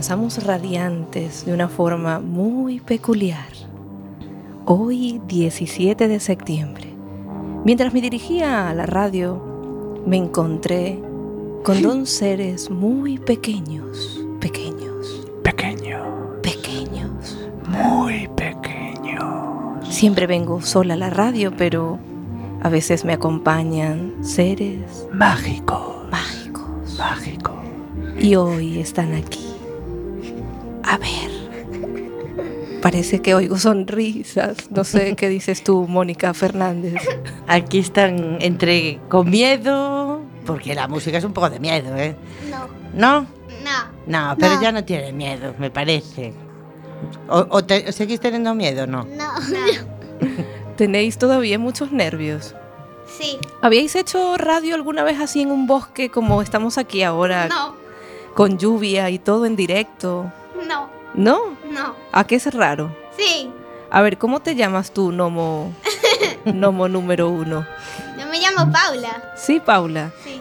Comenzamos radiantes de una forma muy peculiar. Hoy 17 de septiembre. Mientras me dirigía a la radio, me encontré con dos seres muy pequeños, pequeños, Pequeño, pequeños. muy pequeño. Siempre vengo sola a la radio, pero a veces me acompañan seres Mágico, mágicos. mágico. Y hoy están aquí. A ver. Parece que oigo sonrisas. No sé qué dices tú, Mónica Fernández. Aquí están entre con miedo, porque la música es un poco de miedo, ¿eh? No, ¿No? no. No, pero No. ya no tiene miedo, me parece. ¿O, o te- seguís teniendo miedo no? No, no. Tenéis todavía muchos nervios. Sí. ¿Habíais hecho radio alguna vez así en un bosque como estamos aquí ahora, No, con lluvia y todo en directo? No, ¿No? no. ¿A qué es raro? Sí. A ver, ¿cómo te llamas tú, Nomo, Nomo número uno? Yo me llamo Paula. Sí, Paula. Sí.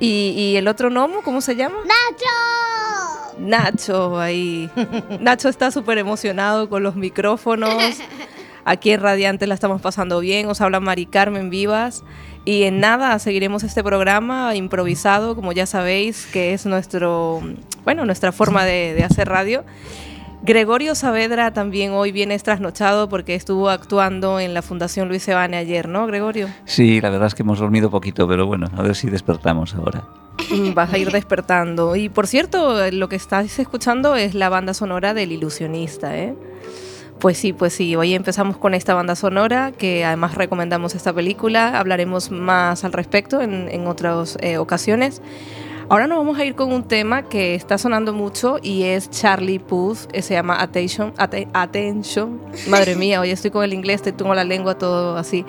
¿Y, y el otro Nomo, cómo se llama? ¡Nacho! Nacho, ahí. Nacho está súper emocionado con los micrófonos. Aquí en Radiante la estamos pasando bien. Os habla Mari Carmen Vivas. Y en nada seguiremos este programa improvisado, como ya sabéis, que es nuestro, bueno, nuestra forma de, de hacer radio. Gregorio Saavedra también hoy viene trasnochado porque estuvo actuando en la Fundación Luis Sebane ayer, ¿no, Gregorio? Sí, la verdad es que hemos dormido poquito, pero bueno, a ver si despertamos ahora. Mm, Vas a ir despertando. Y por cierto, lo que estáis escuchando es la banda sonora del ilusionista, ¿eh? Pues sí, pues sí. Hoy empezamos con esta banda sonora, que además recomendamos esta película. Hablaremos más al respecto en, en otras eh, ocasiones. Ahora nos vamos a ir con un tema que está sonando mucho y es Charlie Puth, que se llama Attention. Atte- Attention. Madre mía, hoy estoy con el inglés, te tengo la lengua todo así.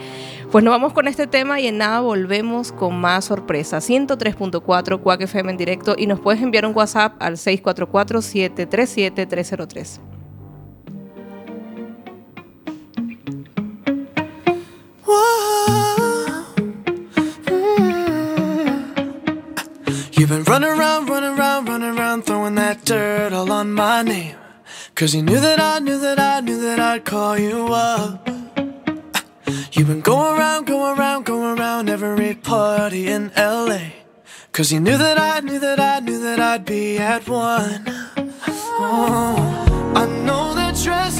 Pues nos vamos con este tema y en nada volvemos con más sorpresas. 103.4 Quack FM en directo y nos puedes enviar un WhatsApp al 644-737-303. You've been running around, running around, running around, throwing that dirt all on my name. Cause you knew that I knew that I knew that I'd call you up. You've been going around, going around, going around every party in LA. Cause you knew that I knew that I knew that I'd be at one. Oh, I know that dress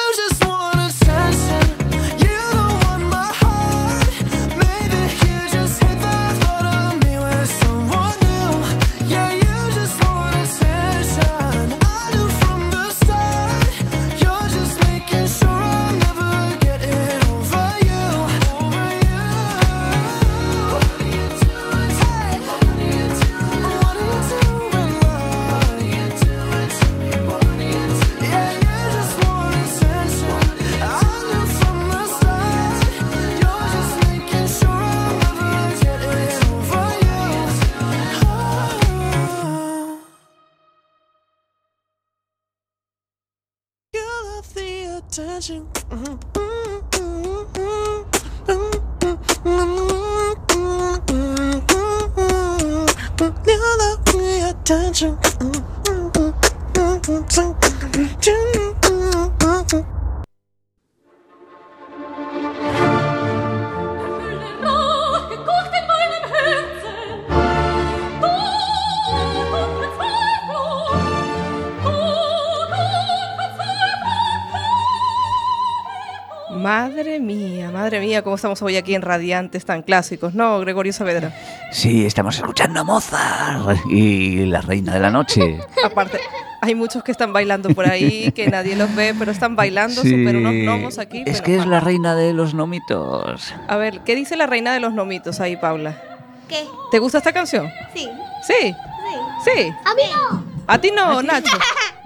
Attention. You love me attention. Mía, cómo estamos hoy aquí en Radiantes tan clásicos, ¿no, Gregorio Saavedra? Sí, estamos escuchando a Mozart y la reina de la noche. Aparte, hay muchos que están bailando por ahí, que nadie los ve, pero están bailando súper unos gnomos aquí. Es pero que es la reina de los nomitos. A ver, ¿qué dice la reina de los nomitos ahí, Paula? ¿Qué? ¿Te gusta esta canción? Sí. Sí, Sí. sí. A mí no. A ti no, Nacho.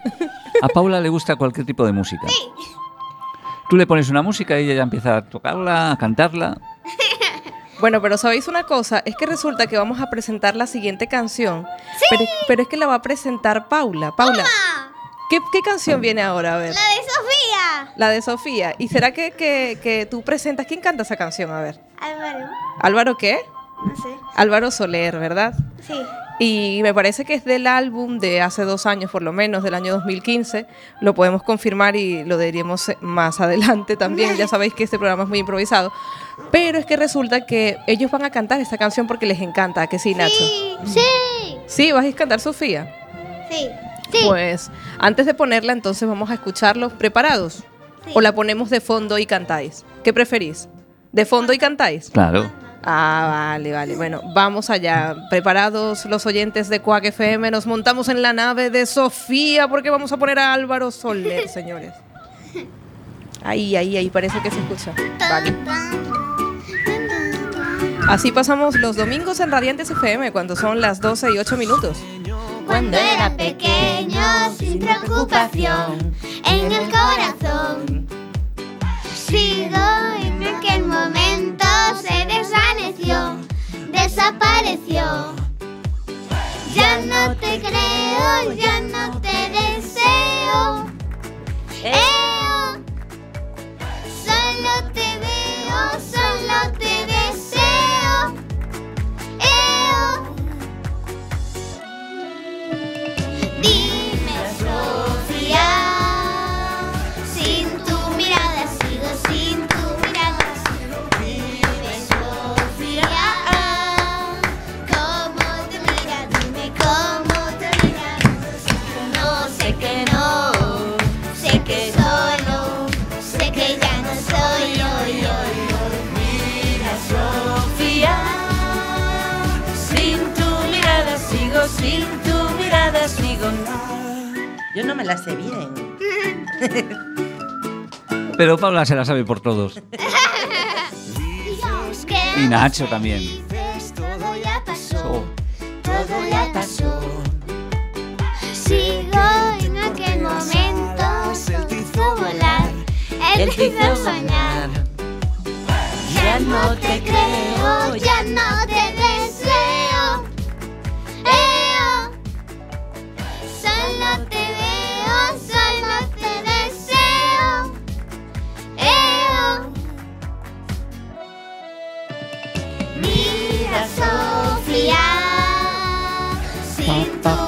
A Paula le gusta cualquier tipo de música. Sí. Tú le pones una música y ella ya empieza a tocarla, a cantarla. Bueno, pero ¿sabéis una cosa? Es que resulta que vamos a presentar la siguiente canción. Pero, pero es que la va a presentar Paula. Paula, Ah, ¿qué, qué canción viene ahora? A ver. la de Sofía. La de Sofía. ¿Y será que, que, que tú presentas? ¿Quién canta esa canción? A ver. Álvaro. ¿Álvaro qué? No sé. Álvaro Soler, ¿verdad? Sí. Y me parece que es del álbum de hace dos años, por lo menos, del año 2015. Lo podemos confirmar y lo diríamos más adelante también. Ya sabéis que este programa es muy improvisado. Pero es que resulta que ellos van a cantar esta canción porque les encanta, ¿a que sí, Nacho? Sí. Sí. Sí, vas a cantar Sofía. Sí. Sí. Pues antes de ponerla, entonces vamos a escucharlos preparados. Sí. ¿O la ponemos de fondo y cantáis? ¿Qué preferís? ¿De fondo y cantáis? Claro. Ah, vale, vale. Bueno, vamos allá. Preparados los oyentes de Quack FM, nos montamos en la nave de Sofía porque vamos a poner a Álvaro Soler, señores. Ahí, ahí, ahí, parece que se escucha. Vale. Así pasamos los domingos en Radiantes FM cuando son las 12 y 8 minutos. Cuando era pequeño, sin preocupación, en el corazón. Sigo en aquel momento, se desvaneció, desapareció. Ya no te creo, ya no te deseo. Eo. Yo no me la sé bien. Pero Paula se la sabe por todos. Y Nacho también. todo ya pasó. Oh. todo ya pasó. Sigo en aquel momento, él te hizo volar, él te hizo soñar. Ya no te creo, ya no te deseo.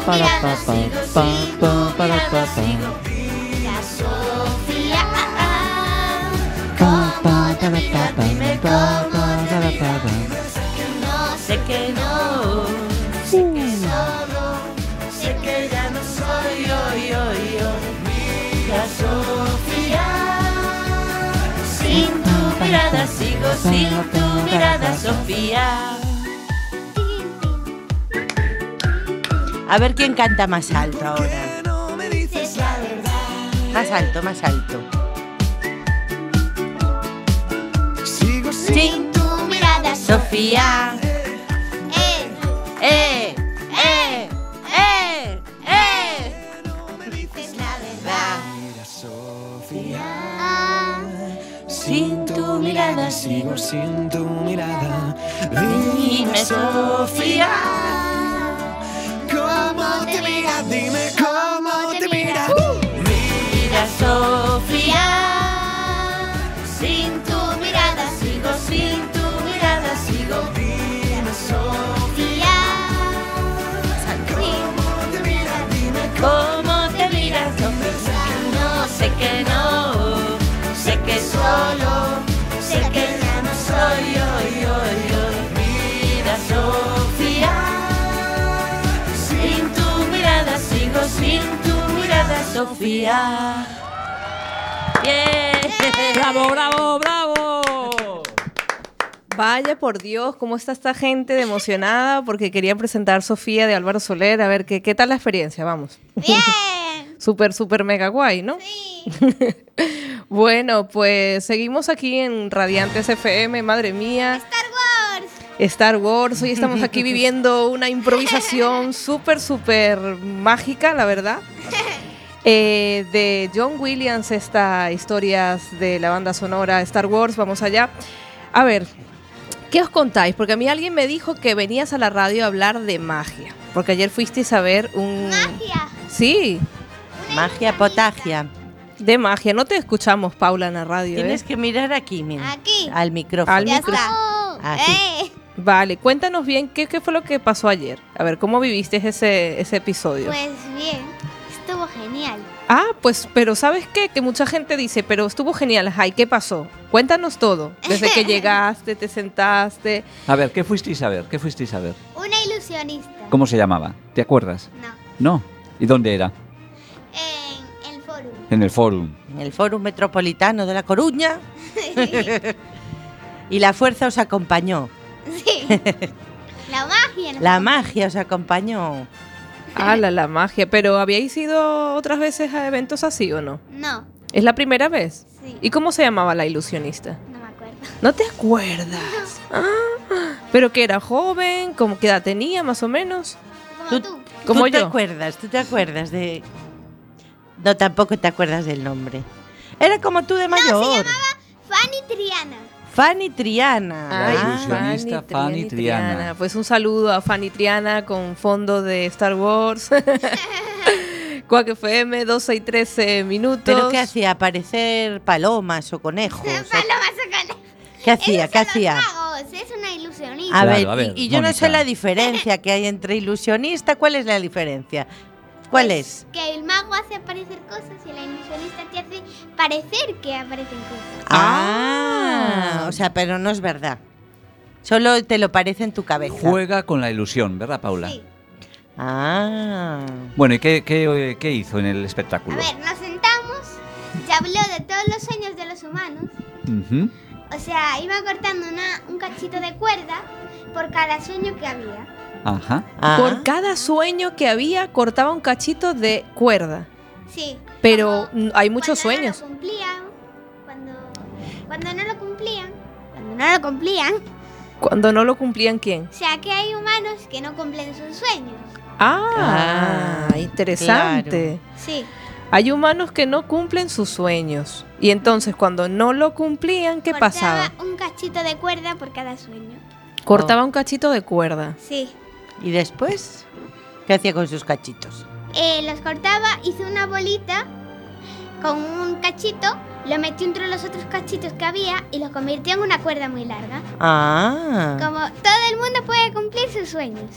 Sin tu mirada sigo, sin tu mirada sigo. Mira, Sofía. Cómo te mira, dime cómo te mira. No sé que no, sé que solo, sé que ya no soy yo, yo, yo. Mira, Sofía. Sin tu mirada sigo, sin tu mirada, Sofía. A ver quién canta más alto ahora. No me. Más alto, más alto. Sigo sin Tu mirada, Sofía. Eh, ¡Eh! ¡Eh! ¡Eh! ¡Eh! dices la verdad. Mira, Sofía. Sin tu mirada Sigo sin tu mirada. Dime, Sofía. Sofía. Bien. ¡Bravo, bravo, bravo! Vaya por Dios, cómo está esta gente de emocionada porque quería presentar Sofía de Álvaro Soler. A ver, ¿qué, qué tal la experiencia? Vamos. Bien. Súper, súper mega guay, ¿no? Sí. Bueno, pues seguimos aquí en Radiantes FM, madre mía. Star Wars. Star Wars, hoy estamos aquí viviendo una improvisación súper, súper mágica, la verdad. Eh, de John Williams, esta historias de la banda sonora Star Wars, vamos allá. A ver, ¿qué os contáis? Porque a mí alguien me dijo que venías a la radio a hablar de magia, porque ayer fuisteis a ver un... Magia. Sí, Magia potagia. de magia. No te escuchamos, Paula, en la radio. Tienes ¿eh? que mirar aquí, mira. Aquí. Al micrófono. Al está. Aquí. Eh, Vale, cuéntanos bien qué, qué fue lo que pasó ayer. A ver, ¿cómo viviste ese, ese episodio? Pues bien. Genial. Ah, pues, pero ¿sabes qué? Que mucha gente dice, pero estuvo genial, Jai, ¿qué pasó? Cuéntanos todo. Desde que llegaste, te sentaste. A ver, ¿qué fuisteis a ver? ¿Qué fuisteis a ver? Una ilusionista. ¿Cómo se llamaba? ¿Te acuerdas? No. No. ¿Y dónde era? En el foro. En el Fórum. En el Fórum Metropolitano de La Coruña. y la fuerza os acompañó. Sí. La magia. ¿no? La magia os acompañó. ¡Hala, la magia! ¿Pero habíais ido otras veces a eventos así o no? No. ¿Es la primera vez? Sí. ¿Y cómo se llamaba la ilusionista? No me acuerdo. ¿No te acuerdas? Ah, ¿Pero que era joven? ¿Cómo qué edad tenía más o menos? Como Tú- tú. Como ¿Tú te yo. acuerdas? ¿Tú te acuerdas de...? No, tampoco te acuerdas del nombre. Era como tú de mayor. Fanny Triana. Fanny Triana. La Ay, ilusionista Fanny Triana. Pues un saludo a Fanny Triana con fondo de Star Wars. Quack FM, 12 y 13 minutos. ¿Pero qué hacía? ¿Aparecer palomas o conejos? Palomas o conejos. ¿Qué hacía? ¿Qué magos, Es una ilusionista. A Claro, ver, a ver, y, y yo no sé la diferencia que hay entre ilusionista. ¿Cuál es la diferencia? ¿Cuál es? Que el mago hace aparecer cosas y la ilusionista te hace parecer que aparecen cosas. Ah, o sea, pero no es verdad. Solo te lo parece en tu cabeza. Juega con la ilusión, ¿verdad, Paula? Sí. Ah. Bueno, ¿y qué, qué, qué hizo en el A espectáculo? ver, nos sentamos, se habló de todos los sueños de los humanos. O sea, iba cortando una, un cachito de cuerda por cada sueño que había. Ajá. Ah. Por cada sueño que había, cortaba un cachito de cuerda. Sí. Pero Como hay muchos cuando sueños. No lo cumplían, cuando, cuando no lo cumplían, cuando no lo cumplían. Cuando no lo cumplían, ¿quién? O sea, que hay humanos que no cumplen sus sueños. Ah, Ah, interesante. Sí. Hay humanos que no cumplen sus sueños. Y entonces, cuando no lo cumplían, ¿qué Cortaba pasaba? un cachito de cuerda por cada sueño. Cortaba un cachito de cuerda. Sí. ¿Y después? ¿Qué hacía con sus cachitos? Eh, los cortaba, hizo una bolita con un cachito, lo metió entre los otros cachitos que había y lo convirtió en una cuerda muy larga. Ah. Como todo el mundo puede cumplir sus sueños.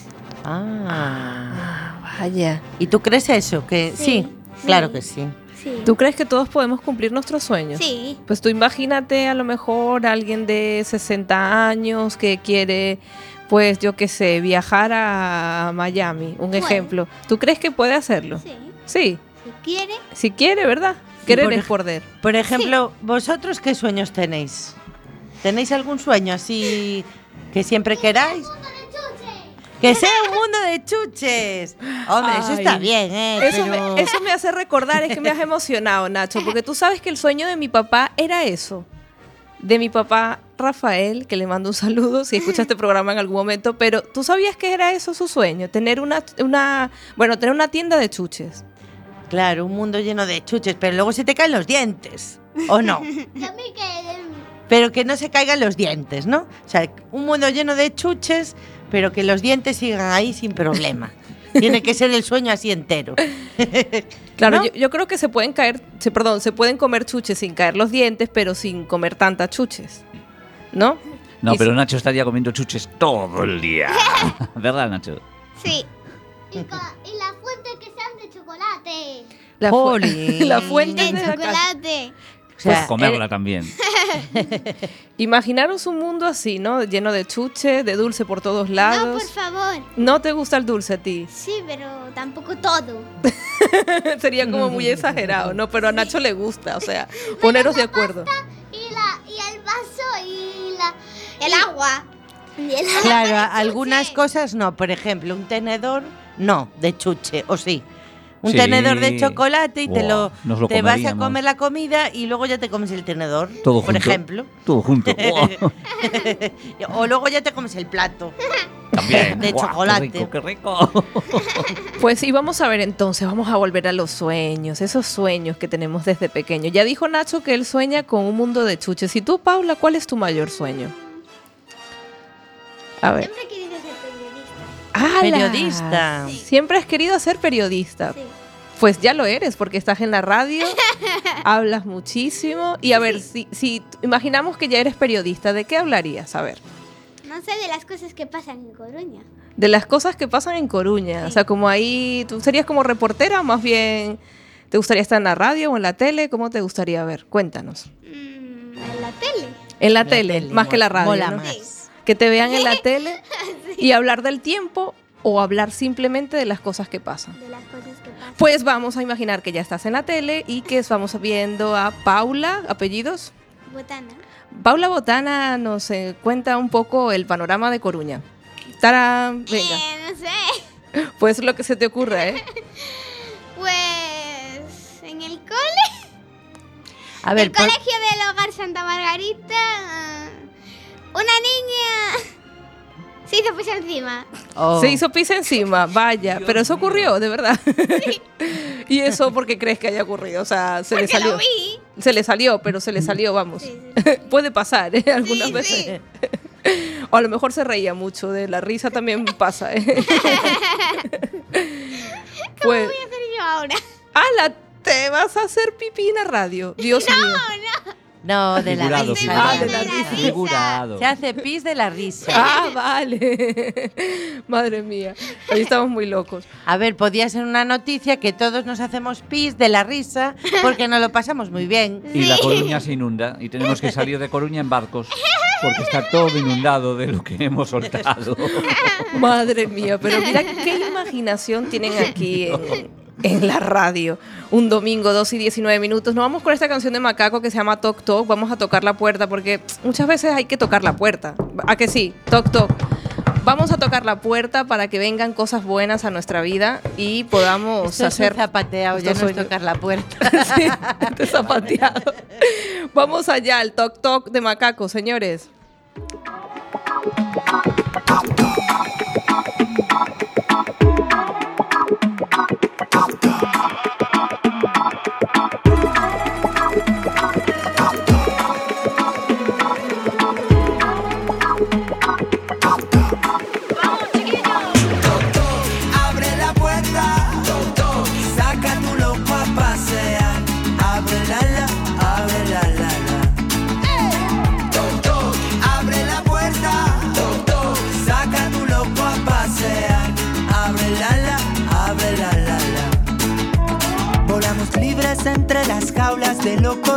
Ah. Ah, vaya. ¿Y tú crees eso? Que Sí, sí, sí. claro que sí. Sí. ¿Tú crees que todos podemos cumplir nuestros sueños? Sí. Pues tú imagínate a lo mejor alguien de 60 años que quiere, pues yo qué sé, viajar a Miami, un ejemplo. ¿Tú crees que puede hacerlo? Sí. Sí, Si quiere. si quiere, ¿verdad? Querer por es poder. Por ejemplo, ¿vosotros qué sueños tenéis? ¿Tenéis algún sueño así que siempre queráis? Que sea un mundo de chuches. Hombre, eso Ay. está bien, ¿eh? Eso, Pero- me, eso me hace recordar, es que me has emocionado, Nacho, porque tú sabes que el sueño de mi papá era eso. De mi papá Rafael, que le mando un saludo si escucha este programa en algún momento, pero tú sabías que era eso su sueño, tener una, una, bueno, tener una tienda de chuches. Claro, un mundo lleno de chuches, pero luego se te caen los dientes. ¿O no? Pero que no se caigan los dientes, ¿no? O sea, un mundo lleno de chuches, pero que los dientes sigan ahí sin problema. Tiene que ser el sueño así entero. Claro, ¿No? yo, yo creo que se pueden caer, se, perdón, se pueden comer chuches sin caer los dientes, pero sin comer tantas chuches, ¿no? No, Y pero si- Nacho estaría comiendo chuches todo el día. ¿Verdad, Nacho? Sí. Y, la fuente que sean de chocolate. La, fu- Jolín. la fuente De chocolate. O sea, Pues comerla eh, también. Imaginaros un mundo así, ¿no? Lleno de chuche, de dulce por todos No, lados. por favor. ¿No te gusta el dulce a ti? Sí, pero tampoco todo. Sería como muy exagerado, ¿no? Pero a Nacho le gusta, o sea, poneros de acuerdo. Y, la, y el vaso y la... El agua. Y el agua Claro, algunas cosas no. Por ejemplo, un tenedor, no, de chuche, o sí. Un Sí. tenedor de chocolate y te lo, te vas a comer la comida y luego ya te comes el tenedor, Todo por junto. ejemplo. Todo junto. O luego ya te comes el plato. También. De chocolate. Qué rico, qué rico. Pues sí, vamos a ver entonces, vamos a volver a los sueños, esos sueños que tenemos desde pequeño. Ya dijo Nacho que él sueña con un mundo de chuches. ¿Y tú, Paula, cuál es tu mayor sueño? A ver. Siempre periodista. Siempre has querido ser periodista. Sí. Pues ya lo eres, porque estás en la radio, hablas muchísimo. Y a ver, si, si imaginamos que ya eres periodista, ¿de qué hablarías? A ver. No sé de las cosas que pasan en Coruña. De las cosas que pasan en Coruña. O sea, como ahí, ¿tú serías como reportera o más bien te gustaría estar en la radio o en la tele? ¿Cómo te gustaría ver? Cuéntanos. Mm, en la tele. En la, La tele, tele, más que la radio. mola ¿no? más. Sí. Que te vean en la tele y hablar del tiempo o hablar simplemente de las cosas que pasan. De las cosas que pasan. Pues vamos a imaginar que ya estás en la tele y que estamos viendo a Paula, apellidos. Botana. Paula Botana nos eh, cuenta un poco el panorama de Coruña. Tarán, venga, Eh, no sé. pues lo que se te ocurra, ¿eh? Pues en el cole. A ver, el por- colegio del hogar Santa Margarita. Una niña se hizo pis encima. oh, Se hizo pis encima, vaya, pero eso ocurrió, de verdad. y eso porque crees que haya ocurrido, o sea, se le salió. lo vi. Se le salió, pero se le salió, vamos. Sí, Puede pasar, ¿eh? Algunas Sí, veces. O a lo mejor se reía mucho, de la risa también pasa, ¿eh? pues, ¿Qué voy a hacer yo ahora? ¡Hala! Te vas a hacer pipí en la radio. Dios mío. no, de la Figurado, risa. Ah, de la risa. Figurado. Se hace pis de la risa. Ah, vale. Madre mía. Hoy estamos muy locos. A ver, podía ser una noticia que todos nos hacemos pis de la risa porque nos lo pasamos muy bien. Y la Coruña se inunda y tenemos que salir de Coruña en barcos porque está todo inundado de lo que hemos soltado. Madre mía, pero mira qué imaginación tienen aquí en, en la radio. Un domingo, 2 y 19 minutos. Nos vamos con esta canción de Macaco que se llama Toc Toc. Vamos a tocar la puerta porque muchas veces hay que tocar la puerta. ¿A que sí? Toc Toc. Vamos a tocar la puerta para que vengan cosas buenas a nuestra vida y podamos Esto es hacer zapateado, ya no es tocar la puerta. Sí, de zapateado. Vamos allá, el toc toc de macaco, señores.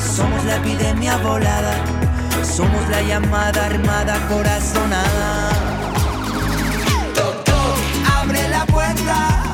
Somos la epidemia volada. Somos la llamada armada corazonada. Abre la puerta,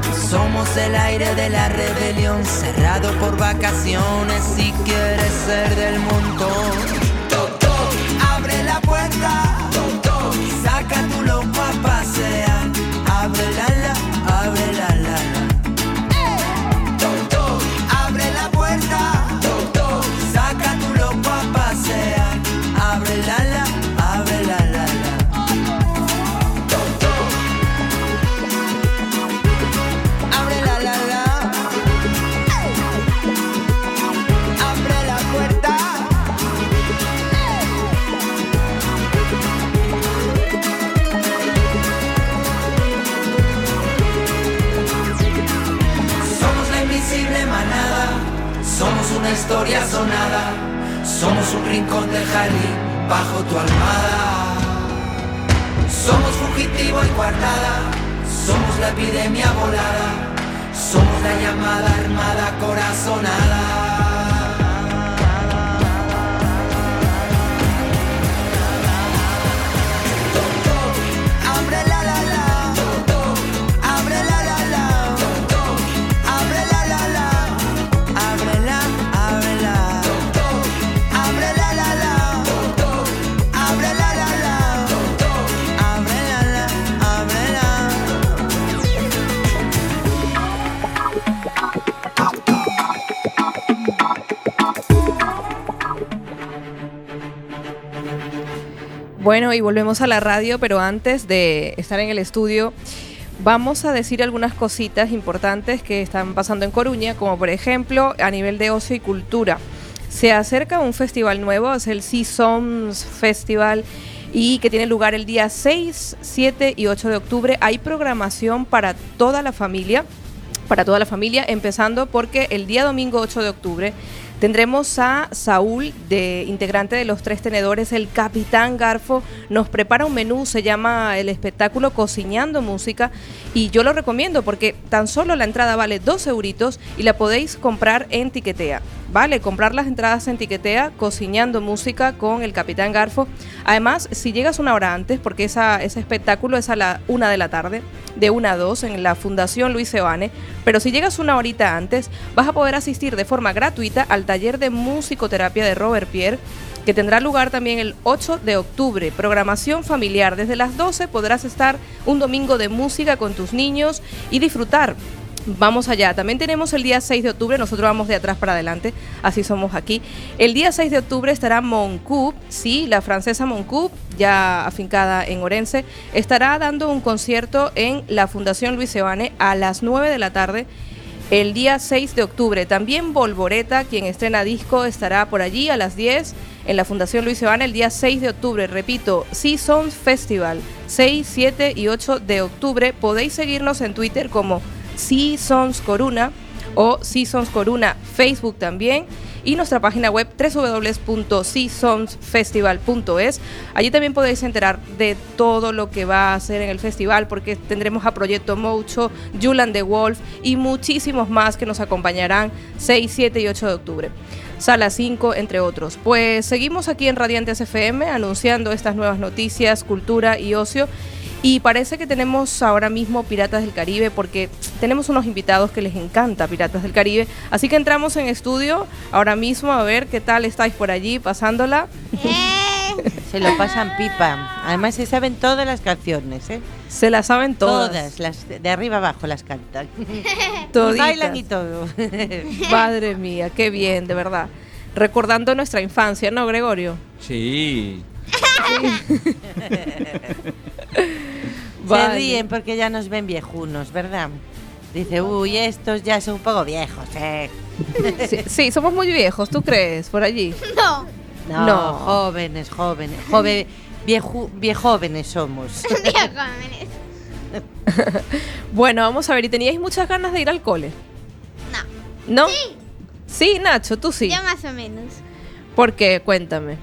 somos el aire de la rebelión, cerrado por vacaciones si quieres ser del montón. Toc, abre la puerta, toc, saca tu loco sonada. Somos un rincón de jardín bajo tu almohada. Somos fugitivo y guardada, somos la epidemia volada, somos la llamada armada corazonada. Bueno, y volvemos a la radio, pero antes de estar en el estudio, vamos a decir algunas cositas importantes que están pasando en Coruña, como por ejemplo a nivel de ocio y cultura. Se acerca un festival nuevo, es el Sea Songs Festival y que tiene lugar el día 6, 7 y 8 de octubre. Hay programación para toda la familia, para toda la familia, empezando porque el día domingo 8 de octubre tendremos a Saúl, de integrante de los Tres Tenedores, el Capitán Garfo, nos prepara un menú, se llama el espectáculo Cocinando Música y yo lo recomiendo porque tan solo la entrada vale 2 euritos y la podéis comprar en Tiquetea. Vale, comprar las entradas en Tiquetea, cocinando música con el Capitán Garfo. Además, si llegas una hora antes, porque ese espectáculo es a la una de la tarde, de una a dos, en la Fundación Luis Seoane, pero si llegas una horita antes, vas a poder asistir de forma gratuita al taller de musicoterapia de Robert Pierre, que tendrá lugar también el 8 de octubre. Programación familiar. Desde las 12 podrás estar un domingo de música con tus niños y disfrutar. Vamos allá. También tenemos el día 6 de octubre, nosotros vamos de atrás para adelante, así somos aquí. El día 6 de octubre estará Moncoup, sí, la francesa Moncoup, ya afincada en Orense, estará dando un concierto en la Fundación Luis Seoane a las 9 de la tarde el día 6 de octubre. También Volvoreta, quien estrena disco, estará por allí a las 10 en la Fundación Luis Seoane el día 6 de octubre. Repito, Seasons Festival, 6, 7 y 8 de octubre. Podéis seguirnos en Twitter como Seasons Coruna o Seasons Coruna Facebook también y nuestra página web www.seasonsfestival.es. Allí también podéis enterar de todo lo que va a hacer en el festival porque tendremos a Proyecto Mocho, Julan de Wolf y muchísimos más que nos acompañarán 6, 7 y 8 de octubre. Sala 5, entre otros. Pues seguimos aquí en Radiantes FM anunciando estas nuevas noticias, cultura y ocio. Y parece que tenemos ahora mismo Piratas del Caribe porque tenemos unos invitados que les encanta Piratas del Caribe. Así que entramos en estudio ahora mismo a ver qué tal estáis por allí pasándola. Se lo pasan pipa. Además se saben todas las canciones, ¿eh? Se la saben todas. Todas, las de arriba abajo las cantan. Y Toditas. bailan y todo. Madre mía, qué bien, de verdad. Recordando nuestra infancia, ¿no, Gregorio? Sí. Se Vale. ríen porque ya nos ven viejunos, ¿verdad? Dice, uy, estos ya son un poco viejos, ¿eh? Sí, sí, somos muy viejos, ¿tú crees? Por allí. No. No, No. jóvenes, jóvenes. Jove, vieju, viejóvenes somos. Dios, jóvenes. Bueno, vamos a ver, ¿y teníais muchas ganas de ir al cole? No. ¿No? Sí. Sí, Nacho, tú sí. Yo más o menos. ¿Por qué? Cuéntame.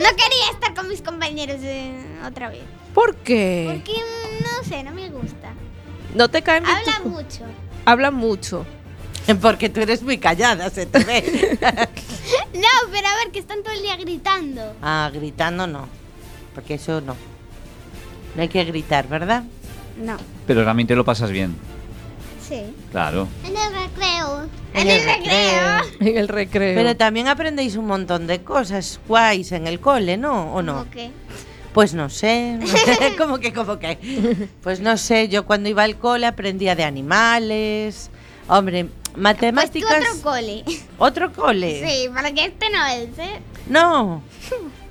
No quería estar con mis compañeros eh, otra vez. ¿Por qué? Porque mm, no sé, no me gusta. No te caen bien Habla tus- mucho. Hablan mucho. Porque tú eres muy callada, se te ve. No, pero a ver, que están todo el día gritando. ah, gritando no. Porque eso no. No hay que gritar, ¿verdad? No. Pero también te lo pasas bien. Sí. Claro. En el recreo. En el recreo. En el recreo. Pero también aprendéis un montón de cosas guays en el cole, ¿no? ¿O no? ¿Cómo qué? Pues no sé. ¿Cómo que, cómo que? Pues no sé, yo cuando iba al cole aprendía de animales. Hombre, Pues tú matemáticas. otro cole. ¿Otro cole? Sí, porque este no es, ¿eh? No.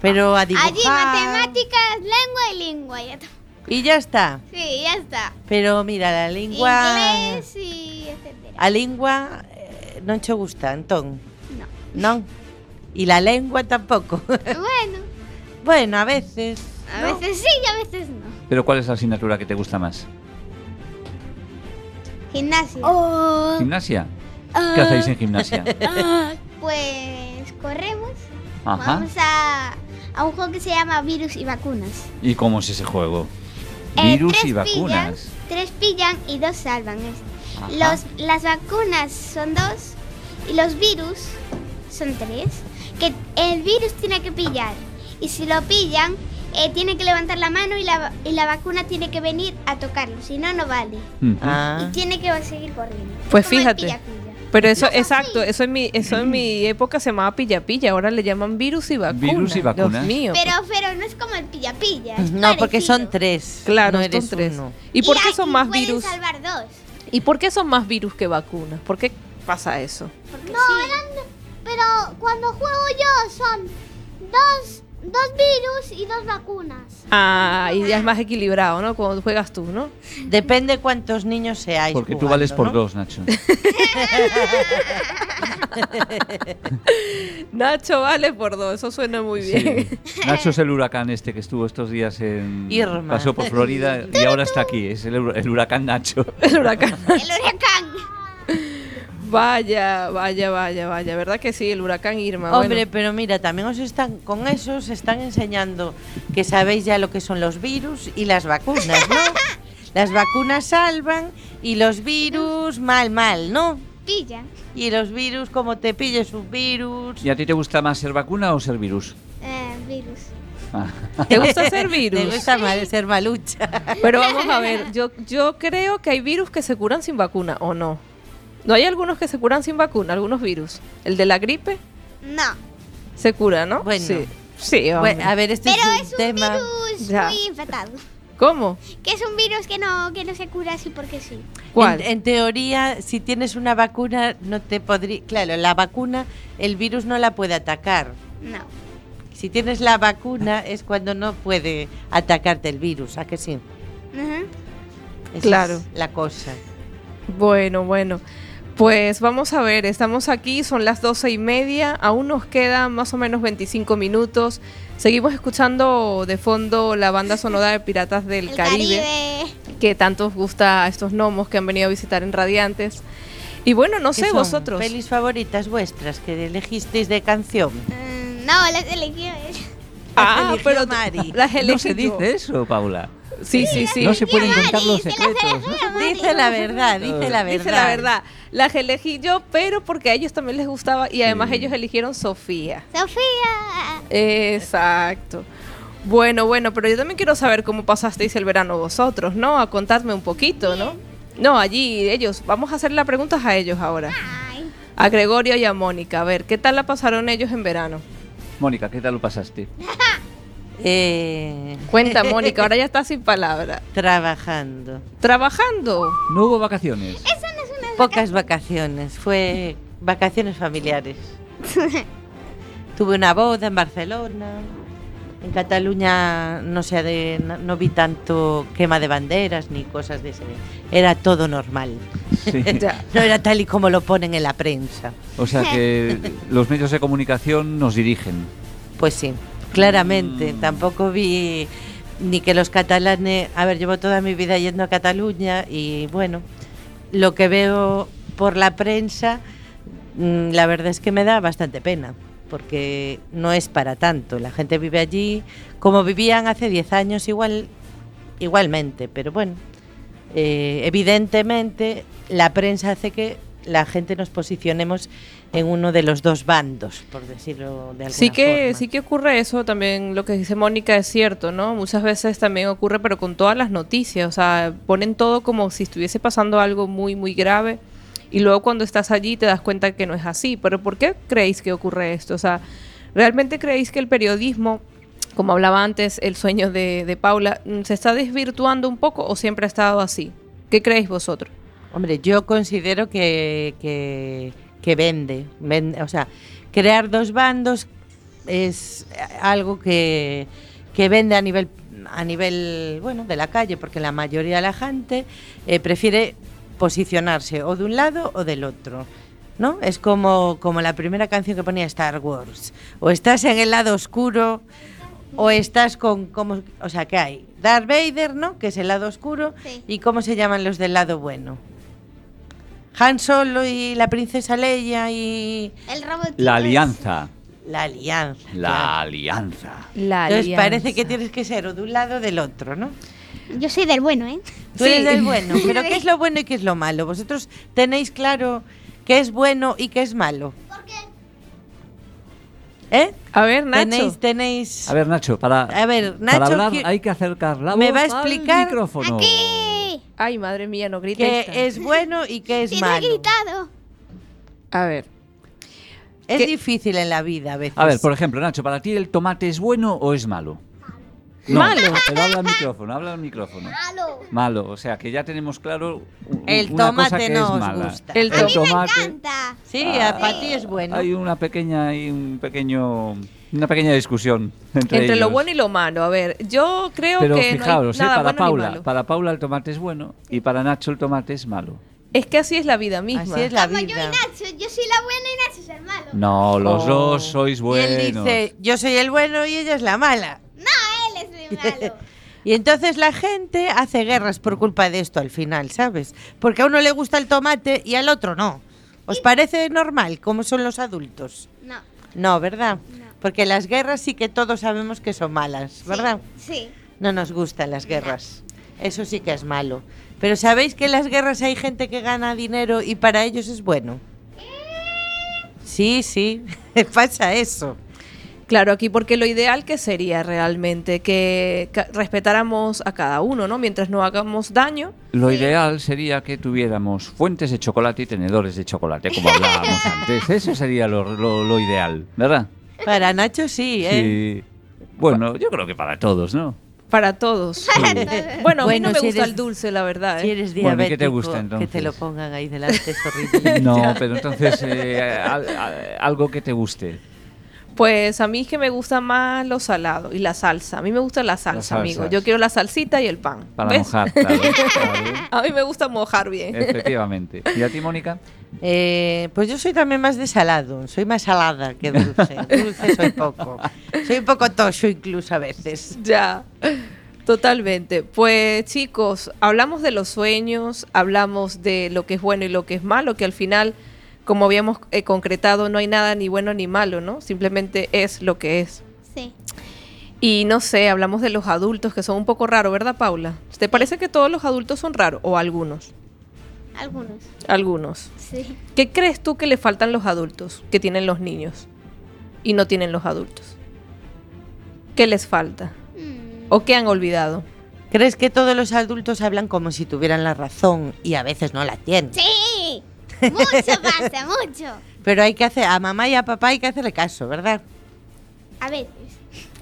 Pero a dibujar. Allí matemáticas, lengua y lengua. Ya está. Y ya está. Sí, ya está. Pero mira, la lengua. Inglés y etcétera. A lengua eh, non che gusta, entón. No. Non. E la lengua tampouco. Bueno, bueno, a veces. a ¿no? veces sí y a veces no. Pero ¿cuál es la asignatura que te gusta más? Gimnasia. ¿Gimnasia? ¿Qué hacéis en gimnasia? Pues corremos. Ajá. Vamos a, a un juego que se llama Virus y Vacunas. ¿Y cómo es ese juego? Eh, Virus tres y vacunas. Pillan, tres pillan y dos salvan. Los, las vacunas son dos y los virus son tres. Que el virus tiene que pillar. Y si lo pillan, eh, tiene que levantar la mano y la, y la vacuna tiene que venir a tocarlo. Si no, no vale. Ah. Y tiene que seguir corriendo. Pues Como el fíjate. Pero eso, exacto, eso en mi, eso en mi época se llamaba pilla pilla, ahora le llaman virus y vacuna. Virus y. Dios mío. Pero, pero no es como el pilla-pilla. es No, porque parecido. son tres. claro, no son eres tres. uno. ¿Y por qué aquí son más pueden virus? salvar dos. ¿Y por qué son más virus que vacunas? ¿Por qué pasa eso? Porque No, sí. eran. Pero cuando juego yo son dos, dos virus y dos vacunas. Ah, y ya es más equilibrado, ¿no? Cuando juegas tú, ¿no? Depende cuántos niños seáis. Porque tú vales por ¿no? dos, Nacho. Nacho vale por dos, eso suena muy bien. Sí. Nacho es el huracán este que estuvo estos días en... Irma. Pasó por Florida y ahora está aquí. Es el, el huracán Nacho. El huracán. El huracán. Vaya, vaya, vaya, vaya. ¿Verdad que sí? El huracán Irma. Hombre, bueno. pero mira, también os están con eso os están enseñando que sabéis ya lo que son los virus y las vacunas, ¿no? Las vacunas salvan y los virus mal, mal, ¿no? Pilla. Y los virus, como te pilles un virus. ¿Y a ti te gusta más ser vacuna o ser virus? Eh, virus. Ah. ¿Te gusta ser virus? Te gusta mal ser malucha. Pero vamos a ver, yo, yo creo que hay virus que se curan sin vacuna, ¿o no? ¿No hay algunos que se curan sin vacuna, algunos virus? ¿El de la gripe No. se cura, no? Bueno. Sí, sí hombre. Bueno, a ver, este Pero es un es un tema. virus Ya. muy infectado. ¿Cómo? Que es un virus que no, que no se cura así porque sí. ¿Cuál? En, en teoría, si tienes una vacuna, no te podría. Claro, la vacuna, el virus no la puede atacar. No. Si tienes la vacuna, es cuando no puede atacarte el virus, ¿a que sí? Ujú. Esa Claro. es la cosa. Bueno, bueno. Pues vamos a ver, estamos aquí, son las doce y media, aún nos quedan más o menos 25 minutos. Seguimos escuchando de fondo la banda sonora de Piratas del El Caribe, Caribe. que tanto os gusta a estos gnomos que han venido a visitar en Radiantes. Y bueno, no ¿Qué sé, son? vosotros. ¿Pelis favoritas vuestras que elegisteis de canción? Mm, no, las él. Ah, pero tú- Mari. las No elegí se yo. dice eso, Paula. Sí, sí, sí. No se pueden contar los secretos. Dice la verdad, dice la verdad. Dice la verdad. Las elegí yo, pero porque a ellos también les gustaba y además Sí. ellos eligieron Sofía. Sofía. Exacto. Bueno, bueno, pero yo también quiero saber cómo pasasteis el verano vosotros, ¿no? A contarme un poquito, ¿no? No, allí ellos. Vamos a hacer las preguntas a ellos ahora. Ay. A Gregorio y a Mónica. A ver, ¿qué tal la pasaron ellos en verano? Mónica, ¿qué tal lo pasaste? Eh, Cuenta, Mónica, ahora ya está sin palabra. trabajando. ¿Trabajando? No hubo vacaciones. Pocas vacaciones, fue vacaciones familiares. Tuve una boda en Barcelona. En Cataluña no de, no, no vi tanto quema de banderas ni cosas de ese. Era todo normal. Sí. No era tal y como lo ponen en la prensa. O sea que los medios de comunicación nos dirigen. Pues sí, claramente. Mm. Tampoco vi ni que los catalanes, a ver, llevo toda mi vida yendo a Cataluña y bueno, lo que veo por la prensa, mm, la verdad es que me da bastante pena, porque no es para tanto. La gente vive allí como vivían hace 10 años igual, igualmente, pero bueno, eh, evidentemente la prensa hace que la gente nos posicionemos en uno de los dos bandos, por decirlo de alguna Sí que, forma. sí que ocurre eso también, lo que dice Mónica es cierto, ¿no? Muchas veces también ocurre, pero con todas las noticias, o sea, ponen todo como si estuviese pasando algo muy, muy grave y luego cuando estás allí te das cuenta que no es así. Pero ¿por qué creéis que ocurre esto? O sea, ¿realmente creéis que el periodismo, como hablaba antes, el sueño de, de Paula, se está desvirtuando un poco o siempre ha estado así? ¿Qué creéis vosotros? Hombre, yo considero que, que, que vende, vende, o sea, crear dos bandos es algo que, que vende a nivel a nivel bueno de la calle porque la mayoría de la gente eh, prefiere posicionarse o de un lado o del otro ¿no? Es como, como la primera canción que ponía Star Wars. O estás en el lado oscuro o estás con como o sea, ¿qué hay? Darth Vader, ¿no? Que es el lado oscuro Sí. y cómo se llaman los del lado bueno. Han Solo y la princesa Leia y El robotito. La alianza. la alianza. La alianza. La Entonces parece que tienes que ser o de un lado o del otro, ¿no? Yo soy del bueno, ¿eh? Tú Sí. eres del bueno, pero ¿qué es lo bueno y qué es lo malo? ¿Vosotros tenéis claro qué es bueno y qué es malo? ¿Eh? A ver, Nacho. Tenéis, tenéis... A ver, Nacho, para, A ver, para Nacho, hablar qui- hay que acercar la ¿Me voz va a al explicar? micrófono. ¡Aquí! Ay, madre mía, no grites. qué es bueno y qué es Sí, no he malo. gritado. A ver. Es ¿Qué? difícil en la vida a veces. A ver, por ejemplo, Nacho, ¿para ti el tomate es bueno o es malo? No, Malo. Pero habla al micrófono, habla al micrófono. Malo. Malo, o sea que ya tenemos claro u- El una cosa tomate que no es os mala. gusta. El A mí me tomate encanta. Sí, Ah. para ti es bueno. hay una pequeña hay un pequeño una pequeña discusión entre, Entre lo ellos. bueno y lo malo. A ver, yo creo Pero que fijaos, no hay eh, nada para bueno ni Paula, malo. para Paula el tomate es bueno y para Nacho el tomate es malo. Es que así es la vida misma. Así es la Como yo y vida. Nacho. Yo soy la buena y Nacho es el malo. No, los Oh. dos sois Y buenos. él dice, yo soy el bueno y ella es la mala. Y entonces la gente hace guerras por culpa de esto al final, ¿sabes? Porque a uno le gusta el tomate y al otro no. ¿Os parece normal cómo son los adultos? No. No, ¿verdad? No. Porque las guerras sí que todos sabemos que son malas, ¿verdad? Sí. No nos gustan las guerras. Eso sí que es malo. Pero ¿sabéis que en las guerras hay gente que gana dinero y para ellos es bueno? Sí, sí, pasa eso. Claro, aquí porque lo ideal que sería realmente que respetáramos a cada uno, ¿no? Mientras no hagamos daño. Lo ideal sería que tuviéramos fuentes de chocolate y tenedores de chocolate, como hablábamos antes. Eso sería lo, lo- lo ideal, ¿verdad? Para Nacho sí, ¿eh? Sí. Bueno, yo creo que para todos, ¿no? Para todos. Bueno, a mí Bueno, no me si gusta eres- el dulce, la verdad. Si ¿eh? eres Bueno, ¿y diabético, qué te gusta, que entonces? te lo pongan ahí delante es horrible. No, pero entonces eh, al- al- algo que te guste. Pues a mí es que me gusta más lo salado y la salsa. A mí me gusta la salsa, salsas. amigo. Yo quiero la salsita y el pan. Para ¿ves? mojar, claro, claro. A mí me gusta mojar bien. Efectivamente. ¿Y a ti, Mónica? Eh, pues yo soy también más de salado, soy más salada que dulce. dulce soy poco. Soy un poco tocho incluso a veces. Ya, totalmente. Pues chicos, hablamos de los sueños, hablamos de lo que es bueno y lo que es malo, que al final, como habíamos eh, concretado, no hay nada ni bueno ni malo, ¿no? Simplemente es lo que es. Sí. Y no sé, hablamos de los adultos que son un poco raros, ¿verdad, Paula? ¿Te parece que todos los adultos son raros? O algunos. Algunos. Algunos. Sí. ¿Qué crees tú que le faltan los adultos que tienen los niños y no tienen los adultos? ¿Qué les falta? Mm. ¿O qué han olvidado? ¿Crees que todos los adultos hablan como si tuvieran la razón y a veces no la tienen? Sí. Mucho pasa, mucho. Pero hay que hacer, a mamá y a papá hay que hacerle caso, ¿verdad? A veces.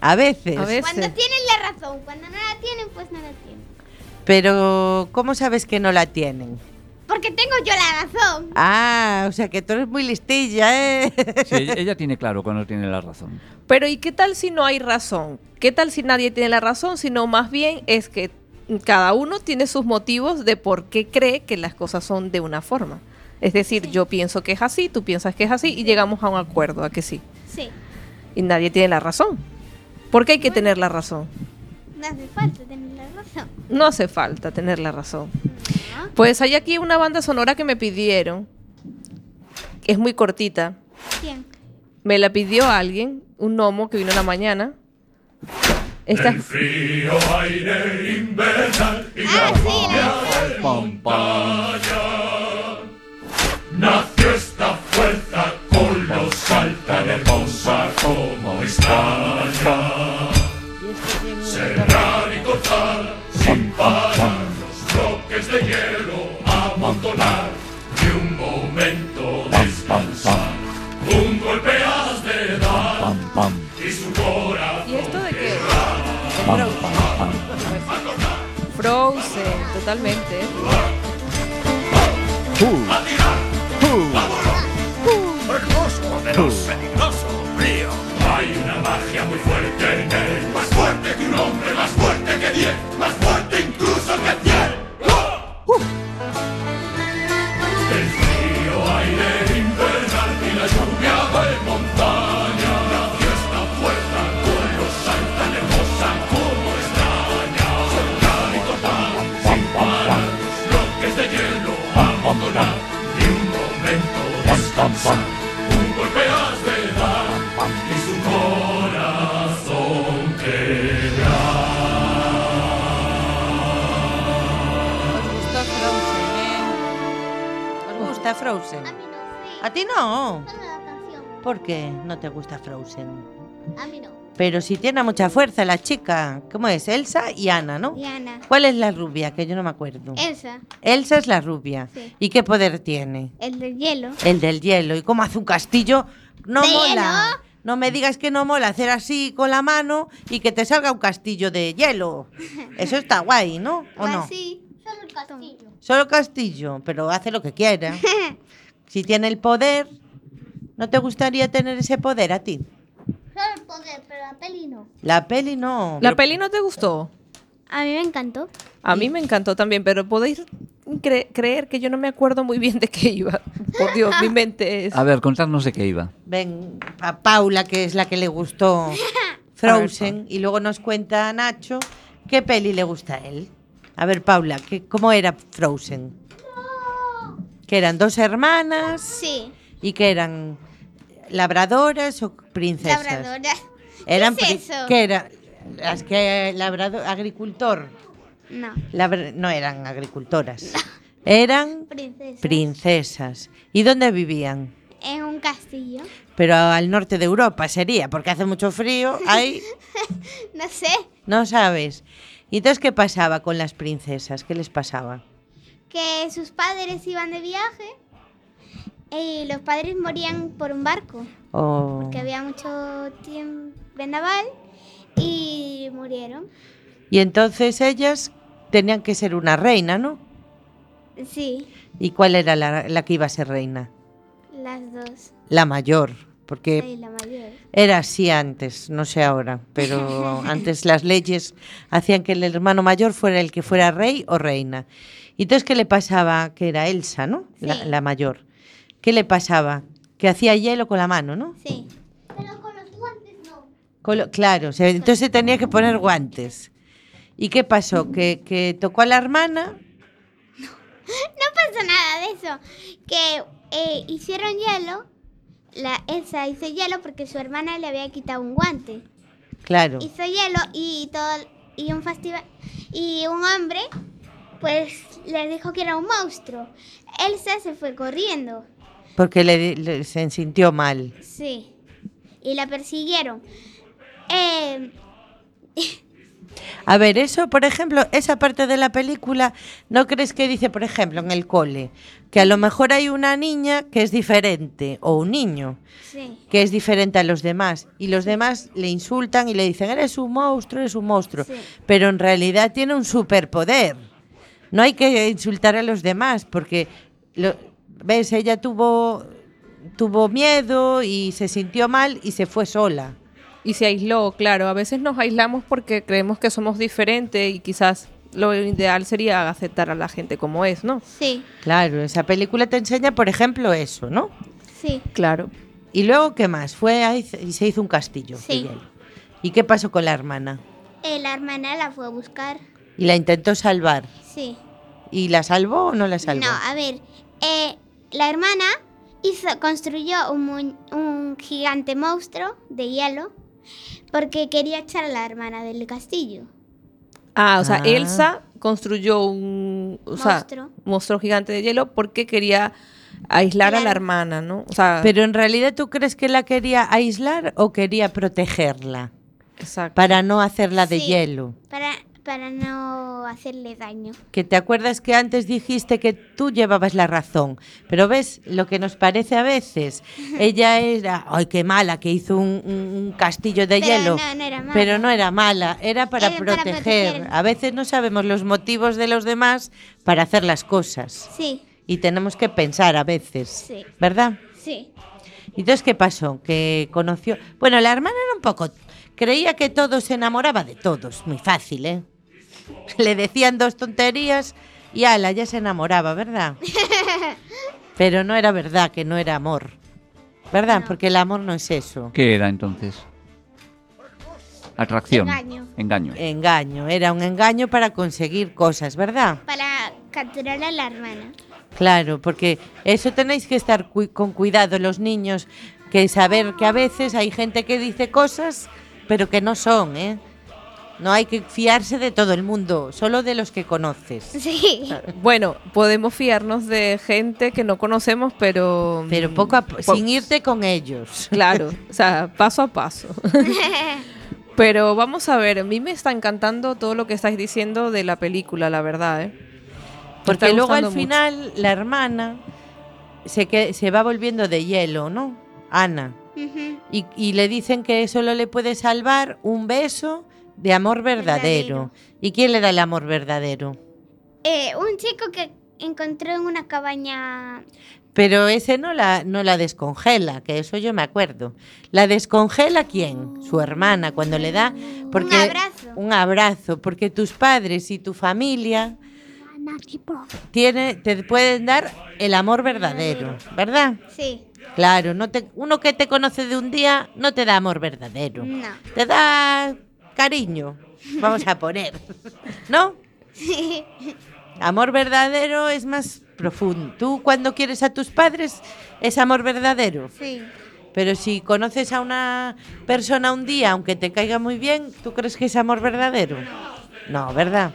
A veces. A veces. Cuando tienen la razón, cuando no la tienen, pues no la tienen. Pero, ¿cómo sabes que no la tienen? Porque tengo yo la razón. Ah, o sea que tú eres muy listilla, ¿eh? Sí, ella, ella tiene claro cuando tiene la razón. Pero ¿y qué tal si no hay razón? ¿Qué tal si nadie tiene la razón? Sino más bien es que cada uno tiene sus motivos de por qué cree que las cosas son de una forma. Es decir, yo pienso que es así, tú piensas que es así y llegamos a un acuerdo, a que sí. Sí. Y nadie tiene la razón. ¿Por qué hay que tener la razón? No hace falta tener la razón. No hace falta tener la razón. Pues hay aquí una banda sonora que me pidieron. Es muy cortita. ¿Quién? Me la pidió alguien, un gnomo que vino en la mañana. Esta, Ah, sí, la Pam, pam. Nació esta fuerza con los alta hermosa como España. Cerrar y cortar sin parar los bloques de hielo, amontonar y un momento descansar. Un golpe has de dar y su corazón ¿Y esto de qué? Frozen, totalmente. Hay canción. ¿Por qué no te gusta Frozen? A mí no. Pero si tiene mucha fuerza la chica. ¿Cómo es? Elsa y Ana, ¿no? Y Ana. ¿Cuál es la rubia? Que yo no me acuerdo. Elsa, Elsa es la rubia. Sí. ¿Y qué poder tiene? el del hielo. El del hielo. ¿Y cómo hace un castillo? No ¿De mola. hielo? No me digas que no mola hacer así con la mano y que te salga un castillo de hielo. Eso está guay, ¿no? ¿O Pues no? sí. Solo el castillo. Solo castillo, pero hace lo que quiera. si tiene el poder, ¿no te gustaría tener ese poder a ti? Solo el poder, pero la peli no. La peli no. ¿La peli no te gustó? A mí me encantó. A mí me encantó también, pero podéis cre- creer que yo no me acuerdo muy bien de qué iba. Por Dios, mi mente es... A ver, contadnos de qué iba. Ven a Paula, que es la que le gustó Frozen, y luego nos cuenta Nacho qué peli le gusta a él. A ver, Paula, ¿qué, ¿cómo era Frozen? Que eran dos hermanas Sí. y que eran labradoras o princesas. Labradora. Eran ¿Qué es pri- eso? ¿Qué era? Las que labrador, agricultor. No. Labra- no eran agricultoras. Eran Princesa. princesas. ¿Y dónde vivían? en un castillo. Pero al norte de Europa sería, porque hace mucho frío. Ahí No sé. no sabes. ¿Y entonces qué pasaba con las princesas? ¿Qué les pasaba? Que sus padres iban de viaje y los padres morían por un barco. O- Que había mucho tiempo vendaval y murieron. Y entonces ellas tenían que ser una reina, ¿no? Sí, ¿Y cuál era la, la que iba a ser reina? las dos. La mayor, porque Y la mayor. Era así antes, no sé ahora, pero antes las leyes hacían que el hermano mayor fuera el que fuera rey o reina. ¿Y entonces qué le pasaba? Que era Elsa, ¿no? La, Sí. la mayor. ¿Qué le pasaba? Que hacía hielo con la mano, ¿no? Sí. Pero con los guantes no. Con lo- claro, se- entonces tenía que poner guantes. ¿Y qué pasó? Que, que tocó a la hermana, No pasa nada de eso. Que eh, hicieron hielo. La Elsa hizo hielo porque su hermana le había quitado un guante. claro. Hizo hielo y todo y un festival y un hombre pues les dijo que era un monstruo. Elsa se fue corriendo. Porque le, le- se sintió mal. Sí. Y la persiguieron. Eh, A ver, eso, por ejemplo, esa parte de la película, ¿no crees que dice, por ejemplo, en el cole, que a lo mejor hay una niña que es diferente, o un niño sí. que es diferente a los demás, y los demás le insultan y le dicen, eres un monstruo, eres un monstruo, Sí. pero en realidad tiene un superpoder. No hay que insultar a los demás, porque, lo- ves, ella tuvo, tuvo miedo y se sintió mal y se fue sola. Y se aisló, claro. A veces nos aislamos porque creemos que somos diferentes y quizás lo ideal sería aceptar a la gente como es, ¿no? Sí. Claro, esa película te enseña, por ejemplo, eso, ¿no? Sí. Claro. ¿Y luego qué más? Fue ahí y se hizo un castillo. Sí. ¿Y qué pasó con la hermana? eh, la hermana la fue a buscar. Y la intentó salvar. Sí. ¿Y la salvó o no la salvó? No, a ver, eh, la hermana hizo, construyó un, un gigante monstruo de hielo porque quería echar a la hermana del castillo. Ah, o sea, Ah. Elsa construyó un o sea, Monstruo. monstruo gigante de hielo porque quería aislar a la hermana, ¿no? O sea, Pero en realidad tú crees que la quería aislar o quería protegerla exacto. para no hacerla de Sí. hielo. Para, para no hacerle daño. Que te acuerdas que antes dijiste que tú llevabas la razón, pero ves lo que nos parece a veces. Ella era, ay, qué mala, que hizo un, castillo de Pero hielo. no, no era mala. Pero no era mala, era para, Era para proteger. proteger. A veces no sabemos los motivos de los demás para hacer las cosas. Sí, Y tenemos que pensar a veces, Sí. ¿verdad? sí. ¿Y entonces qué pasó? Que conoció... Bueno, la hermana era un poco... Creía que todo se enamoraba de todos. Muy fácil, ¿eh? Le decían dos tonterías y ala, ya se enamoraba, ¿verdad? Pero no era verdad que no era amor. ¿Verdad? Porque el amor no es eso. ¿Qué era entonces? Atracción. Engaño. Engaño. Engaño. Era un engaño para conseguir cosas, ¿verdad? Para capturar a la hermana. Claro, porque eso tenéis que estar con cuidado los niños, que saber que a veces hay gente que dice cosas, pero que no son, ¿eh? No hay que fiarse de todo el mundo, solo de los que conoces. Sí. Bueno, podemos fiarnos de gente que no conocemos, pero Pero poco a po- por- sin irte con ellos. Claro, o sea, paso a paso. Pero vamos a ver, a mí me está encantando todo lo que estáis diciendo de la película, la verdad, ¿eh? Porque luego al mucho. final la hermana se, que, se va volviendo de hielo, ¿no? Ana. Y, y le dicen que solo le puede salvar un beso de amor verdadero. Verdadero. ¿Y quién le da el amor verdadero? Eh, un chico que encontró en una cabaña. Pero ese no la, no la descongela, que eso yo me acuerdo. ¿La descongela quién? Su hermana, cuando le da... Porque, Un abrazo. Un abrazo, porque tus padres y tu familia tiene, te pueden dar el amor verdadero, ¿verdad? Sí. Claro, no te, uno que te conoce de un día no te da amor verdadero. No. Te da cariño, vamos a poner. ¿No? Amor verdadero es más profundo. Tú cuando quieres a tus padres es amor verdadero. Sí. Pero si conoces a una persona un día, aunque te caiga muy bien, ¿tú crees que es amor verdadero? No, ¿verdad?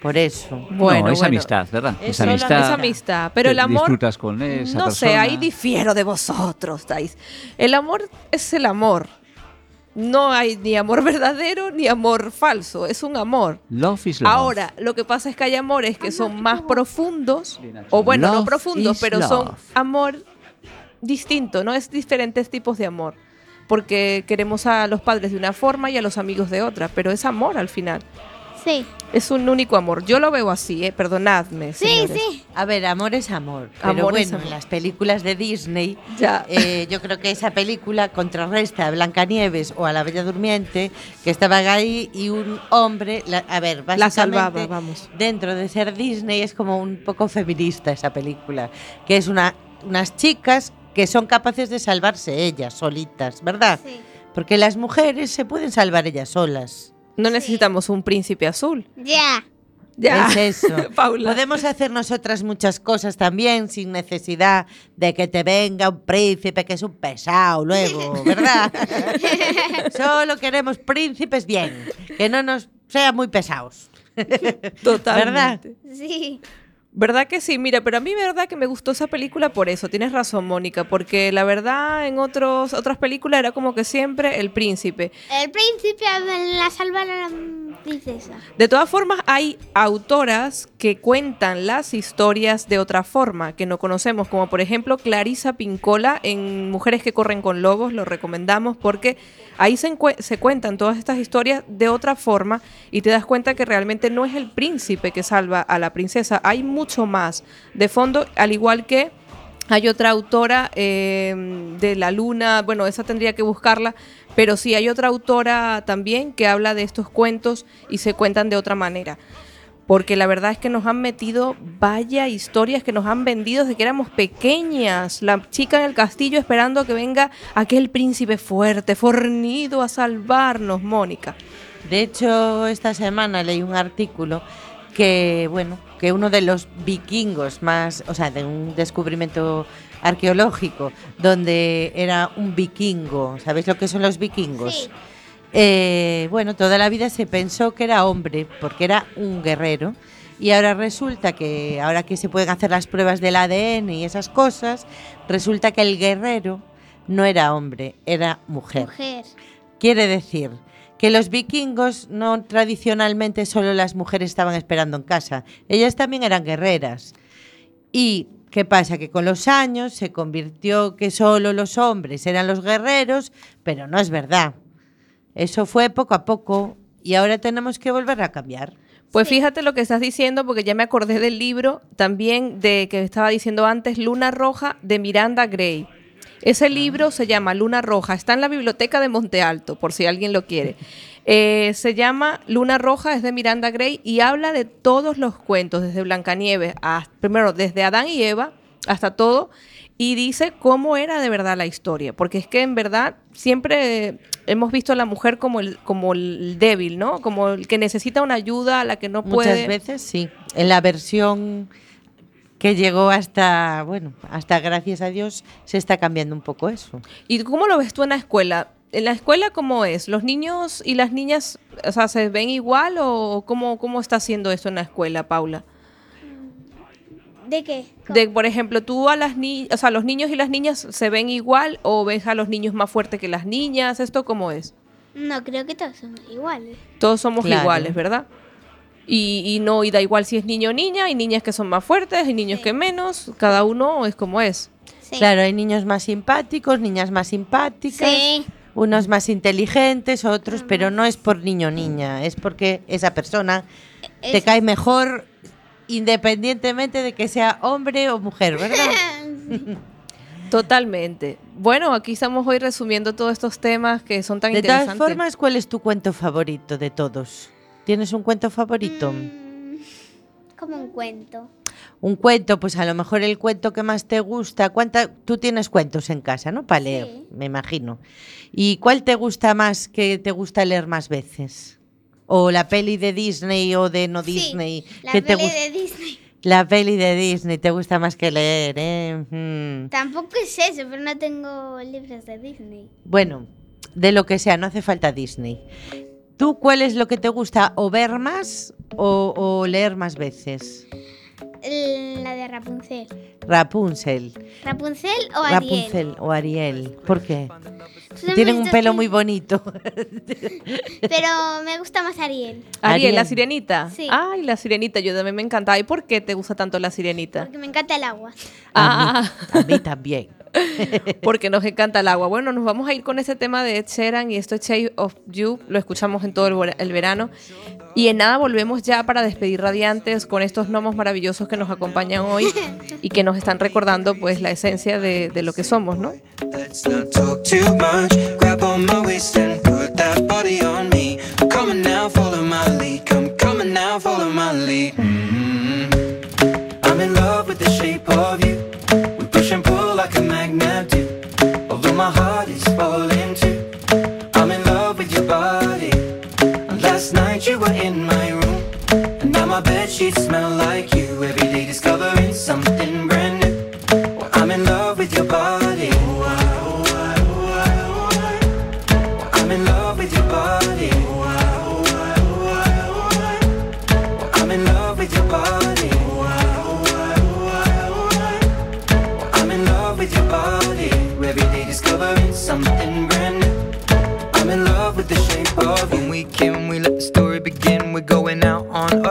Por eso. Bueno, no, es bueno. amistad, ¿verdad? Es Es amistad. Es amistad, pero el amor... Disfrutas con esa no sé, ahí difiero de vosotros, Thais. El amor es el amor. No hay ni amor verdadero ni amor falso, es un amor. Love is love. Ahora, lo que pasa es que hay amores que son más profundos, o bueno, no Love profundos, is pero son amor distinto, no es diferentes tipos de amor. Porque queremos a los padres de una forma y a los amigos de otra, pero es amor al final. Sí. Es un único amor. Yo lo veo así, ¿eh? perdonadme. Sí, señores. sí. A ver, amor es amor. Pero Amor bueno, amor. en las películas de Disney, Ya. eh, yo creo que esa película contrarresta a Blancanieves o a la Bella Durmiente, que estaban ahí y un hombre, la- a ver, básicamente, La salvaba, vamos. dentro de ser Disney es como un poco feminista esa película, que es una, unas chicas que son capaces de salvarse ellas solitas, ¿verdad? Sí. Porque las mujeres se pueden salvar ellas solas. No necesitamos un príncipe azul. Ya. Ya. Es eso. Paula. Podemos hacer nosotras muchas cosas también sin necesidad de que te venga un príncipe que es un pesado luego, ¿verdad? Solo queremos príncipes bien, que no nos sean muy pesados. Totalmente. Sí. ¿Verdad que sí? Mira, pero a mí verdad que me gustó esa película por eso. Tienes razón, Mónica, porque la verdad en otros, otras películas era como que siempre el príncipe. El príncipe la salva a la princesa. De todas formas, hay autoras que cuentan las historias de otra forma, que no conocemos, como por ejemplo Clarisa Pincola en Mujeres que corren con lobos, lo recomendamos porque ahí se, se cuentan todas estas historias de otra forma y te das cuenta que realmente no es el príncipe que salva a la princesa, hay mucho más de fondo, al igual que... Hay otra autora eh, de La Luna, bueno, esa tendría que buscarla, pero sí hay otra autora también que habla de estos cuentos y se cuentan de otra manera. Porque la verdad es que nos han metido vaya historias que nos han vendido desde que éramos pequeñas. La chica en el castillo esperando a que venga aquel príncipe fuerte, fornido a salvarnos, Mónica. De hecho, esta semana leí un artículo que, bueno, que uno de los vikingos más, o sea, de un descubrimiento arqueológico, donde era un vikingo, ¿sabéis lo que son los vikingos? Sí. Eh, bueno, toda la vida se pensó que era hombre, porque era un guerrero. Y ahora resulta que, ahora que se pueden hacer las pruebas del ADN y esas cosas, resulta que el guerrero no era hombre, era mujer. Mujer. Quiere decir que los vikingos no tradicionalmente solo las mujeres estaban esperando en casa, ellas también eran guerreras. ¿Y qué pasa? Que con los años se convirtió que solo los hombres eran los guerreros, pero no es verdad. Eso fue poco a poco y ahora tenemos que volver a cambiar. Pues fíjate lo que estás diciendo, porque ya me acordé del libro también de que estaba diciendo antes, Luna Roja de Miranda Gray. Ese libro se llama Luna Roja, está en la biblioteca de Monte Alto, por si alguien lo quiere. Eh, se llama Luna Roja, es de Miranda Gray y habla de todos los cuentos, desde Blancanieves, hasta, primero desde Adán y Eva hasta todo, y dice cómo era de verdad la historia, porque es que en verdad siempre hemos visto a la mujer como el, como el débil, ¿no? Como el que necesita una ayuda, a la que no puede. Muchas veces sí. En la versión que llegó hasta, bueno, hasta gracias a Dios se está cambiando un poco eso. ¿Y cómo lo ves tú en la escuela? ¿En la escuela cómo es? ¿Los niños y las niñas o sea, se ven igual o cómo, cómo está haciendo esto en la escuela, Paula? ¿De qué? De, por ejemplo, tú a las niñas, o sea, los niños y las niñas se ven igual o ves a los niños más fuertes que las niñas, ¿esto cómo es? No, creo que todos somos iguales. Todos somos Claro. iguales, ¿verdad? Y, y no, y da igual si es niño o niña, hay niñas que son más fuertes, hay niños Sí. que menos, cada uno es como es. Sí. Claro, hay niños más simpáticos, niñas más simpáticas, Sí. unos más inteligentes, otros, pero no es por niño o niña, es porque esa persona te cae mejor independientemente de que sea hombre o mujer, ¿verdad? Totalmente. Bueno, aquí estamos hoy resumiendo todos estos temas que son tan De todas interesantes. formas, ¿cuál es tu cuento favorito de todos? ¿Tienes un cuento favorito? Mm, como un cuento. Un cuento, pues a lo mejor el cuento que más te gusta. ¿Cuánta, tú tienes cuentos en casa, ¿no? Para leer, Sí. me imagino. ¿Y cuál te gusta más, que te gusta leer más veces? ¿O la peli de Disney o de no Disney? Sí, la ¿Qué te peli de Disney. La peli de Disney te gusta más que leer, ¿eh? Mm. Tampoco es eso, pero no tengo libros de Disney. Bueno, de lo que sea, no hace falta Disney. ¿Tú cuál es lo que te gusta, o ver más o, o leer más veces? La de Rapunzel. Rapunzel. ¿Rapunzel o Ariel? Rapunzel o Ariel. ¿Por qué? Tienen un pelo muy bonito. Pero me gusta más Ariel. Ariel, la sirenita. Sí. Ay, la sirenita, yo también me encanta. ¿Y por qué te gusta tanto la sirenita? Porque me encanta el agua. Ah, A mí también. porque nos encanta el agua. Bueno, nos vamos a ir con ese tema de Ed Sheeran y esto es Shape of You. Lo escuchamos en todo el verano. Y en nada volvemos ya para despedir radiantes con estos gnomos maravillosos que nos acompañan hoy y que nos están recordando pues la esencia de, de lo que somos, ¿no? Falling. I'm in love with your body. Last night you were in my room. And now my bed sheets smell like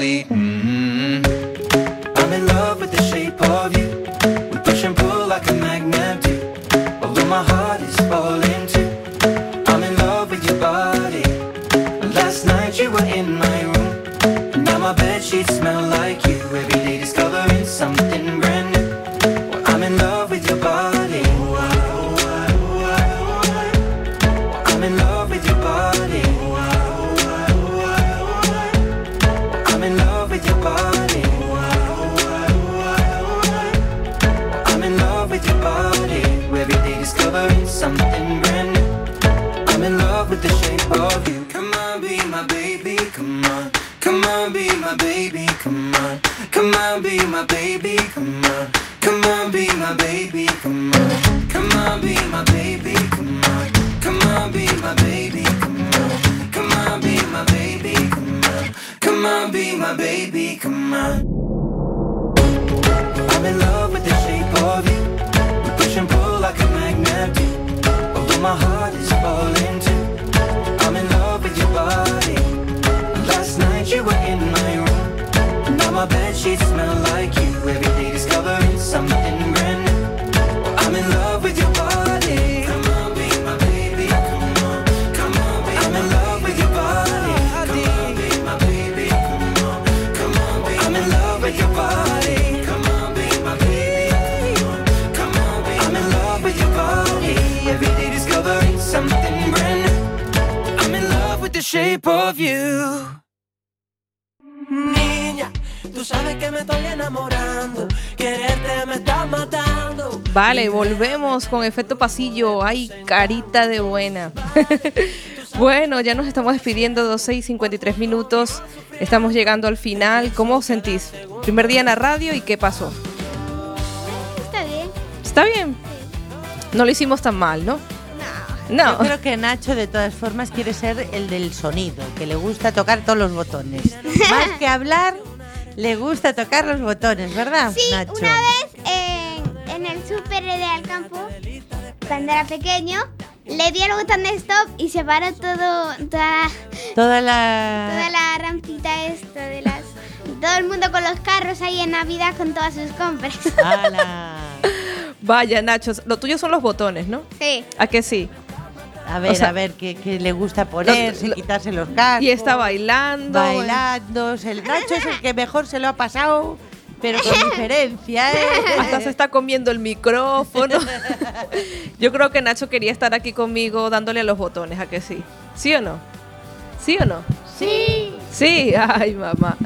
naturally mm -hmm. I'm in love with the shape of you We push and pull like a magnet do Although my heart is falling volvemos con efecto pasillo. Ay, carita de buena. bueno, ya nos estamos despidiendo, 12 y 53 minutos. Estamos llegando al final. ¿Cómo os sentís? Primer día en la radio y qué pasó. Está bien. ¿Está bien? No lo hicimos tan mal, ¿no? No. Yo creo que Nacho, de todas formas, quiere ser el del sonido, que le gusta tocar todos los botones. Más que hablar, le gusta tocar los botones, ¿verdad, Sí, Nacho? una vez súper de Alcampo, cuando era pequeño, le di el botón de stop y se paró todo, toda, Toda la... toda la rampita esta de las... Todo el mundo con los carros ahí en Navidad con todas sus compras. ¡Hala! Vaya, Nacho, lo tuyo son los botones, ¿no? Sí. ¿A que sí? A ver, O sea, a ver, ¿qué, qué le gusta ponerse, lo- quitarse los cascos? Y está bailando. Bailando. El Nacho es el que mejor se lo ha pasado, pero con diferencia, ¿eh? Hasta se está comiendo el micrófono. Yo creo que Nacho quería estar aquí conmigo dándole a los botones, ¿a que sí? ¿Sí o no? ¿Sí o no? Sí. Sí, ay mamá.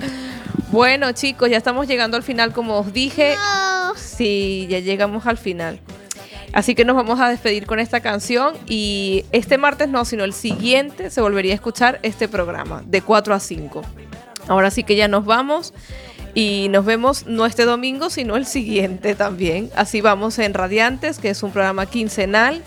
Bueno chicos, ya estamos llegando al final como os dije. No. Sí, ya llegamos al final. Así que nos vamos a despedir con esta canción y este martes no, sino el siguiente se volvería a escuchar este programa de 4 a 5. Ahora sí que ya nos vamos y nos vemos no este domingo, sino el siguiente también. Así vamos en Radiantes, que es un programa quincenal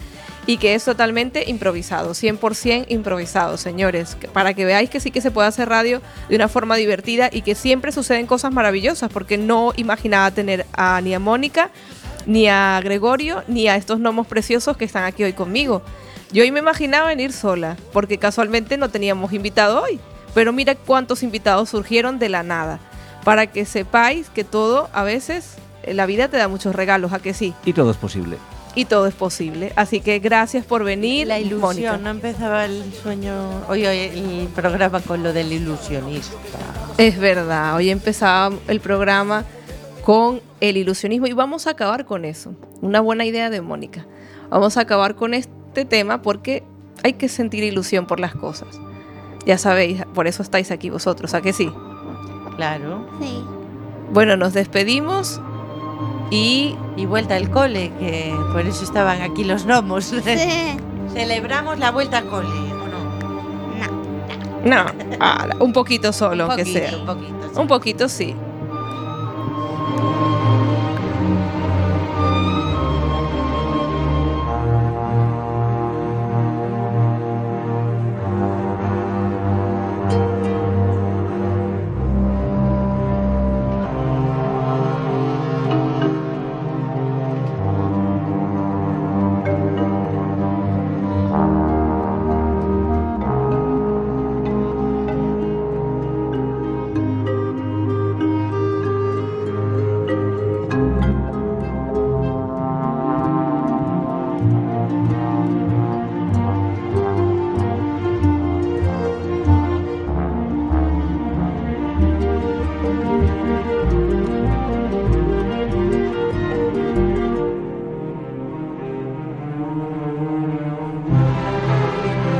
y que es totalmente improvisado, 100% improvisado, señores, para que veáis que sí que se puede hacer radio de una forma divertida y que siempre suceden cosas maravillosas, porque no imaginaba tener a, ni a Mónica, ni a Gregorio, ni a estos gnomos preciosos que están aquí hoy conmigo. Yo hoy me imaginaba venir sola, porque casualmente no teníamos invitado hoy, pero mira cuántos invitados surgieron de la nada, para que sepáis que todo, a veces, eh, la vida te da muchos regalos, a que sí, Y todo es posible. y todo es posible. Así que gracias por venir, La ilusión, Mónica. no empezaba el sueño, hoy hoy el programa con lo del ilusionista. Es verdad, hoy empezaba el programa con el ilusionismo y vamos a acabar con eso. Una buena idea de Mónica. Vamos a acabar con este tema porque hay que sentir ilusión por las cosas. Ya sabéis, por eso estáis aquí vosotros, ¿a que sí? Claro. Sí. Bueno, nos despedimos y, y vuelta al cole, que por eso estaban aquí los gnomos. Sí. Celebramos la vuelta al cole, ¿o no? No. No, ah, un poquito solo, un que sea. Un poquito, sí. Un poquito, sí.